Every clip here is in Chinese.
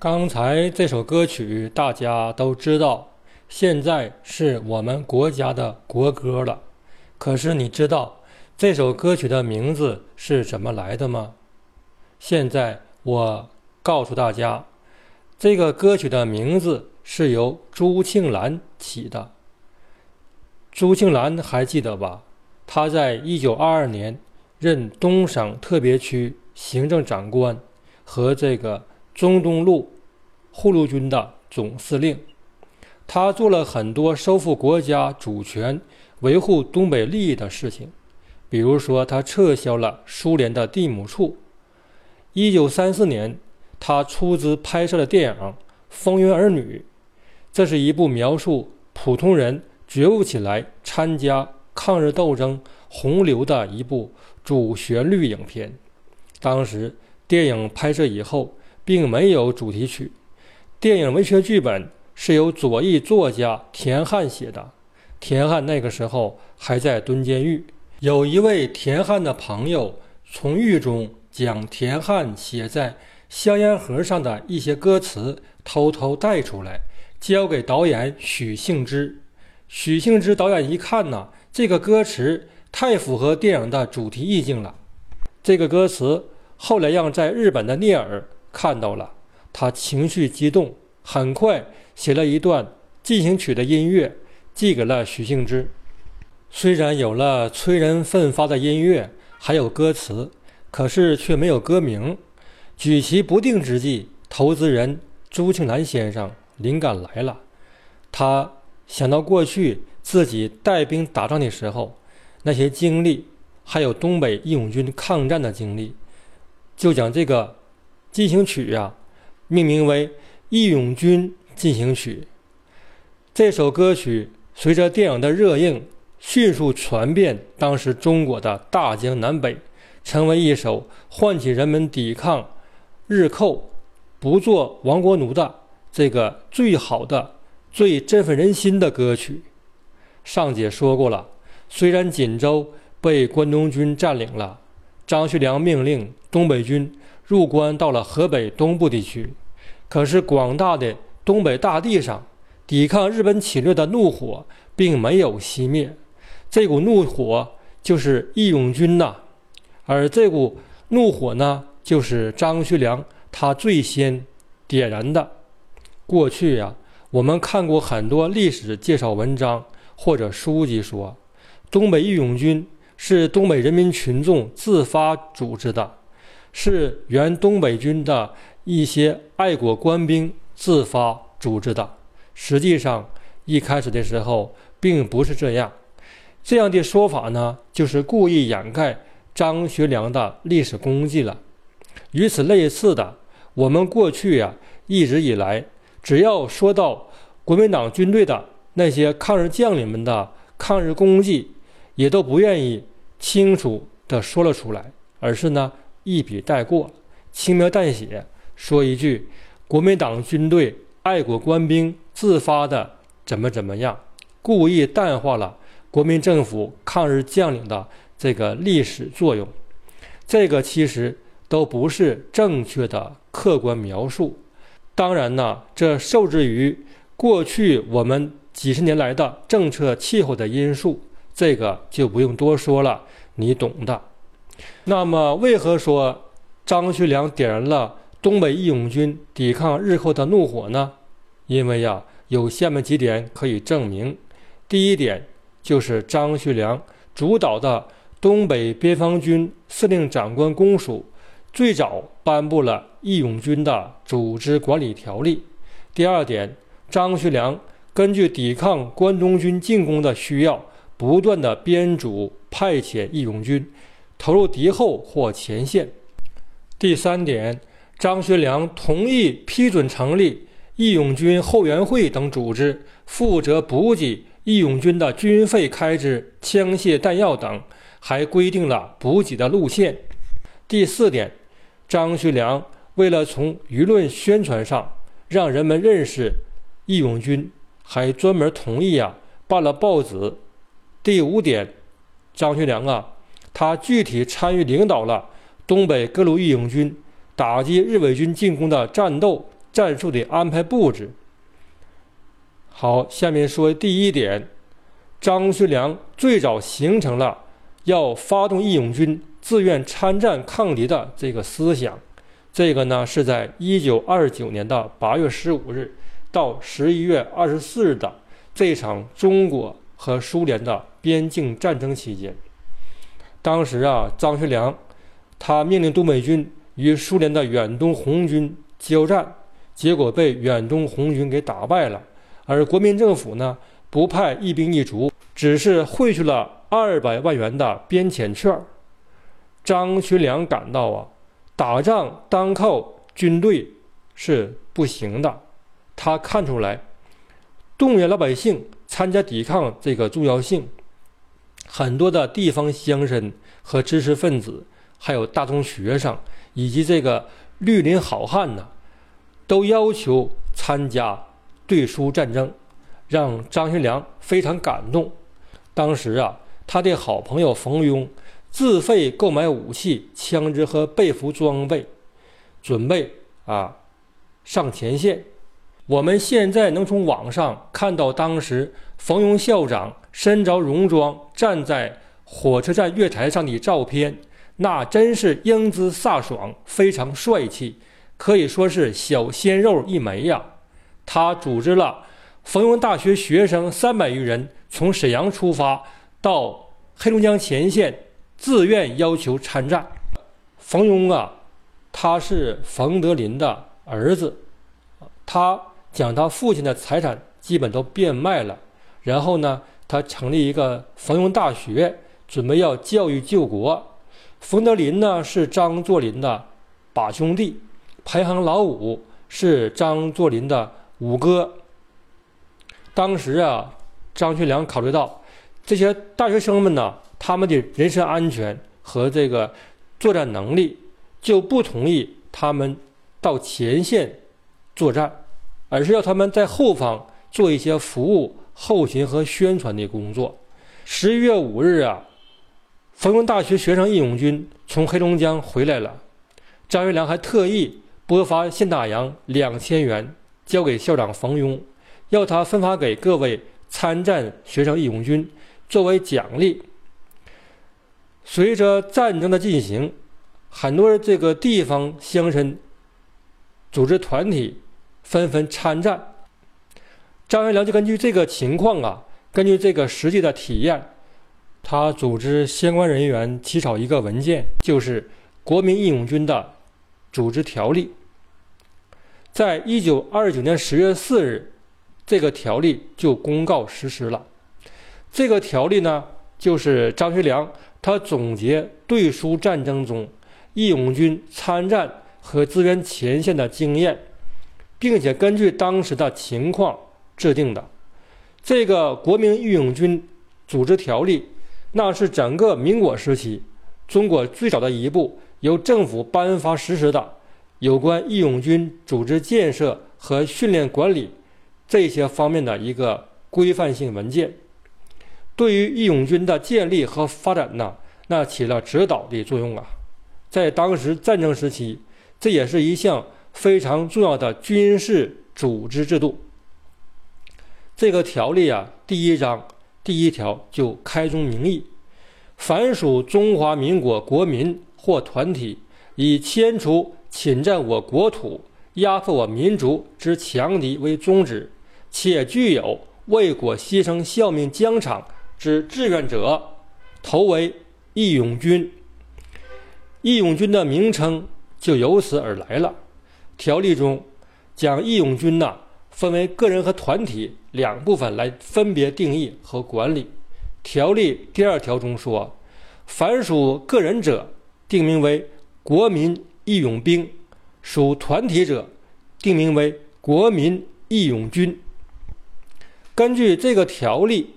刚才这首歌曲大家都知道，现在是我们国家的国歌了。可是你知道这首歌曲的名字是怎么来的吗？现在我告诉大家，这个歌曲的名字是由朱庆澜起的。朱庆澜还记得吧？他在一九二二年任东省特别区行政长官和这个。中东路护路军的总司令，他做了很多收复国家主权、维护东北利益的事情。比如说，他撤销了苏联的地亩处。一九三四年，他出资拍摄了电影《风云儿女》，这是一部描述普通人觉悟起来参加抗日斗争洪流的一部主旋律影片。当时电影拍摄以后。并没有主题曲。电影文学剧本是由左翼作家田汉写的。田汉那个时候还在蹲监狱。有一位田汉的朋友从狱中将田汉写在香烟盒上的一些歌词偷偷带出来，交给导演许幸之。许幸之导演一看呢，这个歌词太符合电影的主题意境了。这个歌词后来让在日本的聂耳。看到了，他情绪激动，很快写了一段进行曲的音乐，寄给了许幸之。虽然有了催人奋发的音乐，还有歌词，可是却没有歌名。举棋不定之际，投资人朱庆澜先生灵感来了，他想到过去自己带兵打仗的时候那些经历，还有东北义勇军抗战的经历，就将这个。进行曲呀，命名为《义勇军进行曲》。这首歌曲随着电影的热映，迅速传遍当时中国的大江南北，成为一首唤起人们抵抗日寇、不做亡国奴的这个最好的、最振奋人心的歌曲。上节说过了，虽然锦州被关东军占领了，张学良命令东北军。入关到了河北东部地区，可是广大的东北大地上，抵抗日本侵略的怒火并没有熄灭。这股怒火就是义勇军呐，而这股怒火呢，就是张学良他最先点燃的。过去呀，我们看过很多历史介绍文章或者书籍说，东北义勇军是东北人民群众自发组织的。是原东北军的一些爱国官兵自发组织的。实际上，一开始的时候并不是这样。这样的说法呢，就是故意掩盖张学良的历史功绩了。与此类似的，我们过去呀一直以来，只要说到国民党军队的那些抗日将领们的抗日功绩，也都不愿意清楚的说了出来，而是呢。一笔带过，轻描淡写说一句：“国民党军队爱国官兵自发的怎么怎么样”，故意淡化了国民政府抗日将领的这个历史作用。这个其实都不是正确的客观描述。当然呢，这受制于过去我们几十年来的政策气候的因素，这个就不用多说了，你懂的。那么，为何说张学良点燃了东北义勇军抵抗日寇的怒火呢？因为呀，有下面几点可以证明。第一点就是张学良主导的东北边防军司令长官公署最早颁布了义勇军的组织管理条例。第二点，张学良根据抵抗关东军进攻的需要，不断的编组派遣义勇军。投入敌后或前线。第三点，张学良同意批准成立义勇军后援会等组织，负责补给义勇军的军费开支、枪械弹药等，还规定了补给的路线。第四点，张学良为了从舆论宣传上让人们认识义勇军，还专门同意啊办了报纸。第五点，张学良啊。他具体参与领导了东北各路义勇军打击日伪军进攻的战斗，战术的安排布置。好，下面说第一点，张学良最早形成了要发动义勇军自愿参战抗敌的这个思想。这个呢是在一九二九年的八月十五日到十一月二十四日的这场中国和苏联的边境战争期间。当时啊，张学良他命令东北军与苏联的远东红军交战，结果被远东红军给打败了。而国民政府呢，不派一兵一卒，只是汇去了二百万元的边遣券。张学良感到啊，打仗单靠军队是不行的。他看出来，动员老百姓参加抵抗这个重要性。很多的地方乡绅和知识分子，还有大中学生以及这个绿林好汉呢，都要求参加对苏战争，让张学良非常感动。当时啊，他的好朋友冯庸自费购买武器、枪支和被服装备，准备啊上前线。我们现在能从网上看到当时冯庸校长。身着戎装站在火车站月台上的照片，那真是英姿飒爽，非常帅气，可以说是小鲜肉一枚呀。他组织了冯庸大学学生三百余人，从沈阳出发到黑龙江前线，自愿要求参战。冯庸啊，他是冯德林的儿子，他将他父亲的财产基本都变卖了，然后呢？他成立一个冯庸大学，准备要教育救国。冯德林呢是张作霖的把兄弟，排行老五，是张作霖的五哥。当时啊，张学良考虑到这些大学生们呢，他们的人身安全和这个作战能力，就不同意他们到前线作战，而是要他们在后方做一些服务。后勤和宣传的工作。十一月五日啊，冯庸大学学生义勇军从黑龙江回来了。张学良还特意拨发现大洋两千元交给校长冯庸，要他分发给各位参战学生义勇军作为奖励。随着战争的进行，很多这个地方乡绅组织团体纷纷参战。张学良就根据这个情况啊，根据这个实际的体验，他组织相关人员起草一个文件，就是《国民义勇军的组织条例》。在一九二九年十月四日，这个条例就公告实施了。这个条例呢，就是张学良他总结对苏战争中义勇军参战和支援前线的经验，并且根据当时的情况。制定的这个国民义勇军组织条例，那是整个民国时期中国最早的一部由政府颁发实施的有关义勇军组织建设和训练管理这些方面的一个规范性文件。对于义勇军的建立和发展呢，那起了指导的作用啊。在当时战争时期，这也是一项非常重要的军事组织制度。这个条例啊，第一章第一条就开宗明义：凡属中华民国国民或团体，以迁除侵占我国土、压迫我民族之强敌为宗旨，且具有为国牺牲效命疆场之志愿者，投为义勇军。义勇军的名称就由此而来了。条例中将义勇军呐。分为个人和团体两部分来分别定义和管理。条例第二条中说，凡属个人者，定名为国民义勇兵；属团体者，定名为国民义勇军。根据这个条例，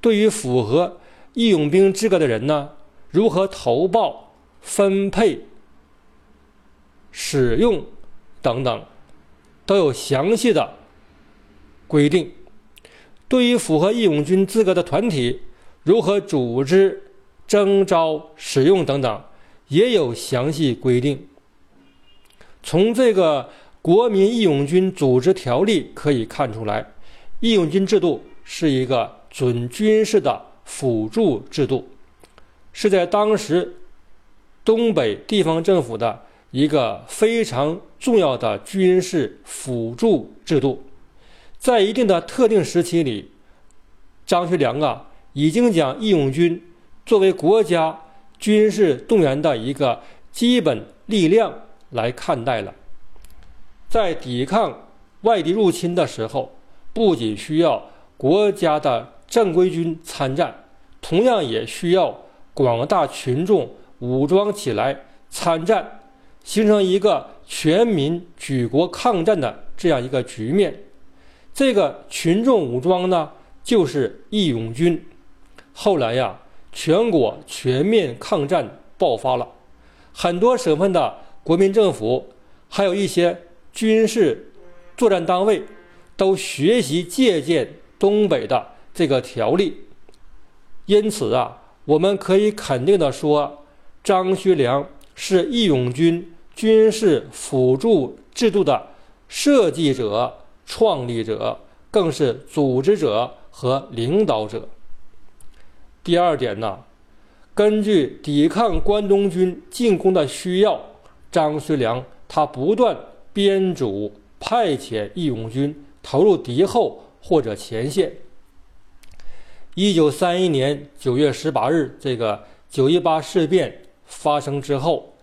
对于符合义勇兵资格的人呢，如何投报、分配、使用等等。都有详细的规定。对于符合义勇军资格的团体，如何组织、征召、使用等等，也有详细规定。从这个国民义勇军组织条例可以看出来，义勇军制度是一个准军事的辅助制度，是在当时东北地方政府的一个非常重要的军事辅助制度。在一定的特定时期里，张学良啊，已经将义勇军作为国家军事动员的一个基本力量来看待了。在抵抗外敌入侵的时候，不仅需要国家的正规军参战，同样也需要广大群众武装起来参战，形成一个全民举国抗战的这样一个局面。这个群众武装呢，就是义勇军。后来呀，全国全面抗战爆发了，很多省份的国民政府，还有一些。军事作战单位都学习借鉴东北的这个条例，因此啊，我们可以肯定的说，张学良是义勇军军事辅助制度的设计者、创立者，更是组织者和领导者。第二点呢，根据抵抗关东军进攻的需要，张学良他不断。编组派遣义勇军投入敌后或者前线。一九三一年九月十八日，这个九一八事变发生之后，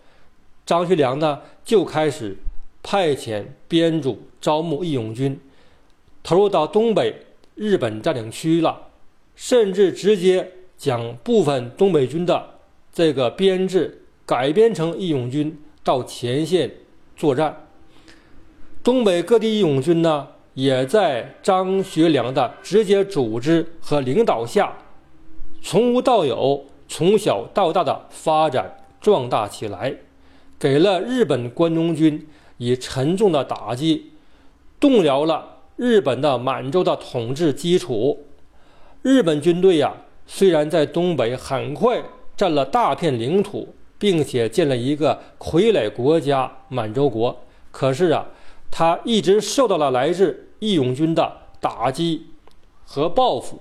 张学良呢就开始派遣编组招募义勇军，投入到东北日本占领区了，甚至直接将部分东北军的这个编制改编成义勇军到前线作战。东北各地义勇军呢，也在张学良的直接组织和领导下，从无到有、从小到大的发展壮大起来，给了日本关东军以沉重的打击，动摇了日本的满洲的统治基础。日本军队呀，虽然在东北很快占了大片领土，并且建了一个傀儡国家满洲国，可是啊。他一直受到了来自义勇军的打击和报复。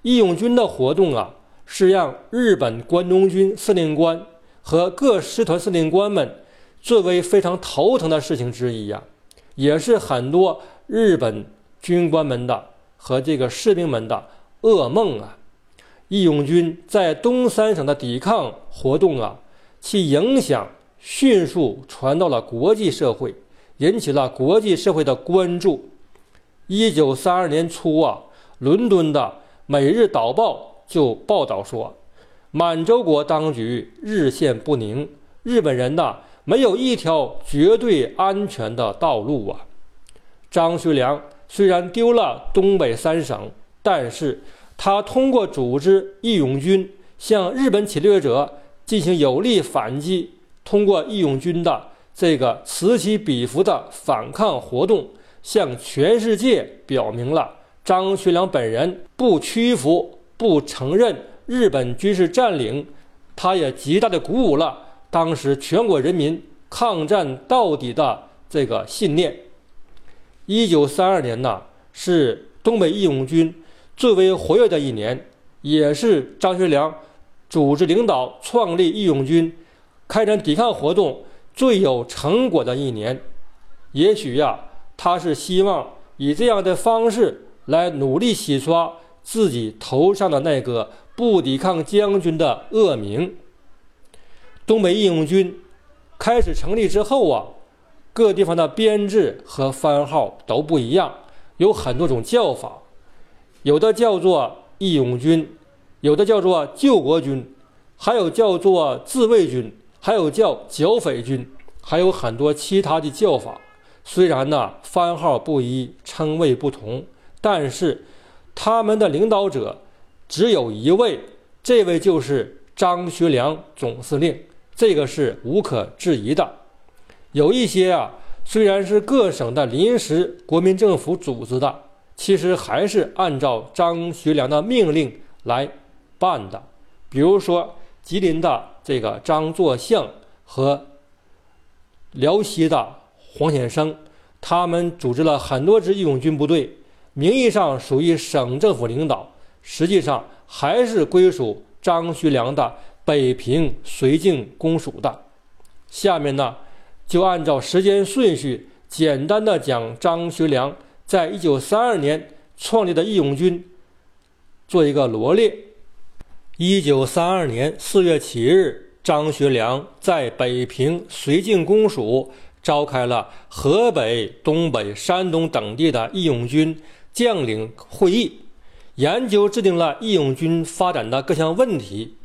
义勇军的活动啊，是让日本关东军司令官和各师团司令官们最为非常头疼的事情之一呀，也是很多日本军官们的和这个士兵们的噩梦啊。义勇军在东三省的抵抗活动啊，其影响迅速传到了国际社会。引起了国际社会的关注。一九三二年初啊，伦敦的《每日导报》就报道说，满洲国当局日渐不宁，日本人呐没有一条绝对安全的道路啊。张学良虽然丢了东北三省，但是他通过组织义勇军向日本侵略者进行有力反击，通过义勇军的。这个此起彼伏的反抗活动，向全世界表明了张学良本人不屈服、不承认日本军事占领。他也极大的鼓舞了当时全国人民抗战到底的这个信念。一九三二年呢，是东北义勇军最为活跃的一年，也是张学良组织领导创立义勇军、开展抵抗活动。最有成果的一年，也许呀，他是希望以这样的方式来努力洗刷自己头上的那个不抵抗将军的恶名。东北义勇军开始成立之后啊，各地方的编制和番号都不一样，有很多种叫法，有的叫做义勇军，有的叫做救国军，还有叫做自卫军。还有叫剿匪军，还有很多其他的叫法。虽然呢番号不一，称谓不同，但是他们的领导者只有一位，这位就是张学良总司令，这个是无可置疑的。有一些啊，虽然是各省的临时国民政府组织的，其实还是按照张学良的命令来办的。比如说吉林的。这个张作相和辽西的黄显生，他们组织了很多支义勇军部队，名义上属于省政府领导，实际上还是归属张学良的北平绥靖公署的。下面呢，就按照时间顺序，简单的讲张学良在一九三二年创立的义勇军，做一个罗列。一九三二年四月七日，张学良在北平绥靖公署召开了河北、东北、山东等地的义勇军将领会议，研究制定了义勇军发展的各项问题。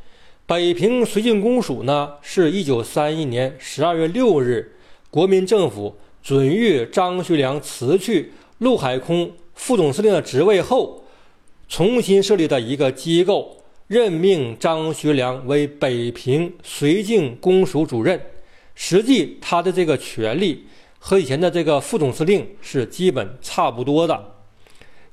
北平绥靖公署呢，是一九三一年十二月六日，国民政府准予张学良辞去陆海空副总司令的职位后，重新设立的一个机构，任命张学良为北平绥靖公署主任。实际他的这个权力和以前的这个副总司令是基本差不多的。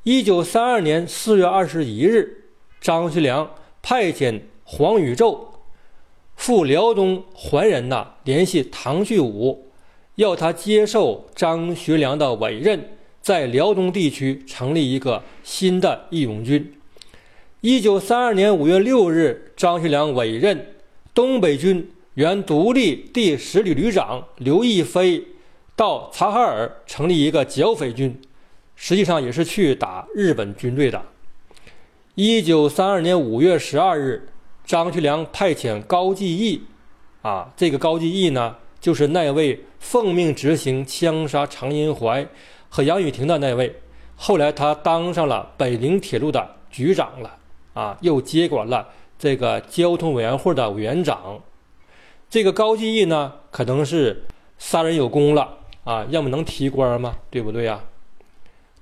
一九三二年四月二十一日，张学良派遣。黄宇宙赴辽东还人呐，联系唐旭武，要他接受张学良的委任，在辽东地区成立一个新的义勇军。一九三二年五月六日，张学良委任东北军原独立第十旅旅长刘亦菲到察哈尔成立一个剿匪军，实际上也是去打日本军队的。一九三二年五月十二日。张学良派遣高继义，啊，这个高继义呢，就是那位奉命执行枪杀常荫槐和杨雨婷的那位。后来他当上了北宁铁路的局长了，啊，又接管了这个交通委员会的委员长。这个高继义呢，可能是杀人有功了，啊，要么能提官吗？对不对呀？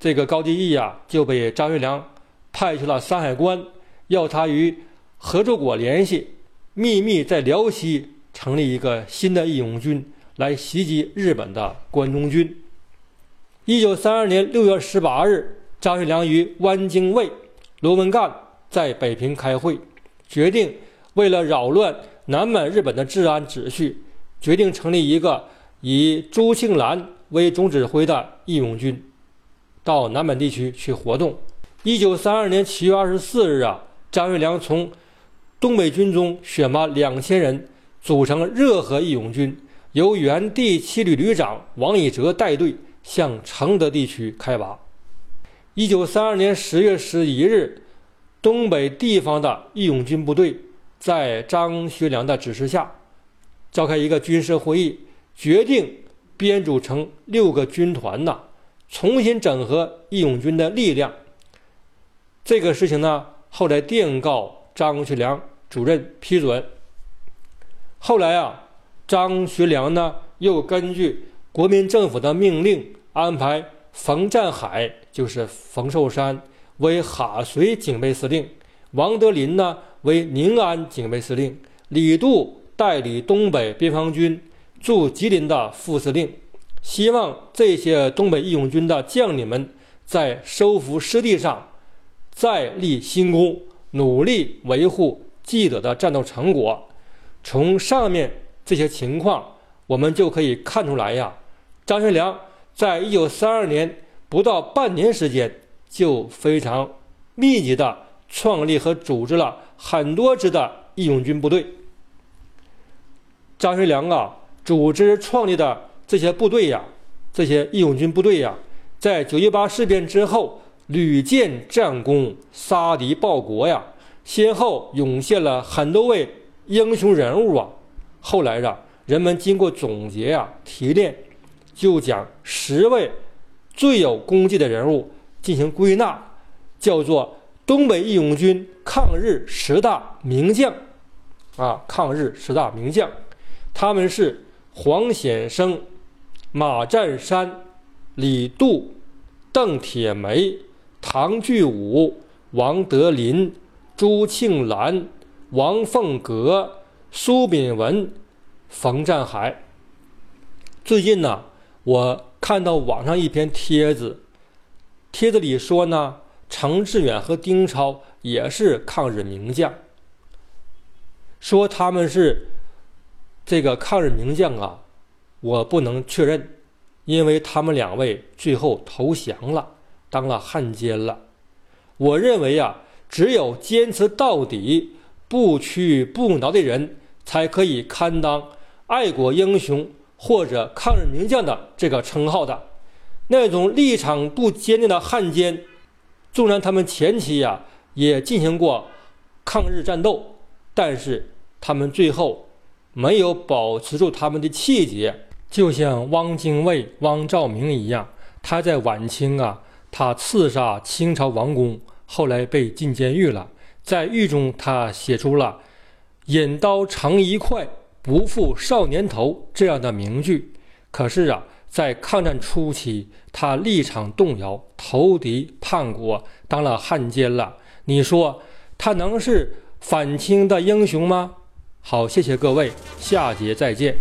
这个高继义呀，就被张学良派去了山海关，要他与。合作国联系，秘密在辽西成立一个新的义勇军，来袭击日本的关东军。一九三二年六月十八日，张学良与汪精卫、罗文干在北平开会，决定为了扰乱南满日本的治安秩序，决定成立一个以朱庆澜为总指挥的义勇军，到南满地区去活动。一九三二年七月二十四日啊，张学良从东北军中选拔两千人组成热河义勇军，由原第七旅旅长王以哲带队向承德地区开拔。一九三二年十月十一日，东北地方的义勇军部队在张学良的指示下，召开一个军事会议，决定编组成六个军团呐，重新整合义勇军的力量。这个事情呢，后来电告张学良。主任批准。后来啊，张学良呢又根据国民政府的命令，安排冯占海，就是冯寿山为哈绥警备司令，王德林呢为宁安警备司令，李杜代理东北边防军驻吉林的副司令，希望这些东北义勇军的将领们在收复失地上再立新功，努力维护。记者的战斗成果，从上面这些情况，我们就可以看出来呀。张学良在一九三二年不到半年时间，就非常密集的创立和组织了很多支的义勇军部队。张学良啊，组织创立的这些部队呀，这些义勇军部队呀，在九一八事变之后屡建战功，杀敌报国呀。先后涌现了很多位英雄人物啊！后来啊，人们经过总结呀、提炼，就将十位最有功绩的人物进行归纳，叫做东北义勇军抗日十大名将。啊，抗日十大名将，他们是黄显生、马占山、李杜、邓铁梅、唐巨武、王德林。朱庆澜、王凤阁、苏炳文、冯占海。最近呢，我看到网上一篇帖子，帖子里说呢，程志远和丁超也是抗日名将，说他们是这个抗日名将啊，我不能确认，因为他们两位最后投降了，当了汉奸了。我认为啊，只有坚持到底、不屈不挠的人，才可以堪当爱国英雄或者抗日名将的这个称号的。那种立场不坚定的汉奸，纵然他们前期呀也进行过抗日战斗，但是他们最后没有保持住他们的气节，就像汪精卫、汪兆铭一样，他在晚清啊，他刺杀清朝王公，后来被进监狱了，在狱中他写出了“引刀成一快，不负少年头”这样的名句。可是啊。在抗战初期，他立场动摇，投敌叛国，当了汉奸了。你说他能是反清的英雄吗？好，谢谢各位，下节再见。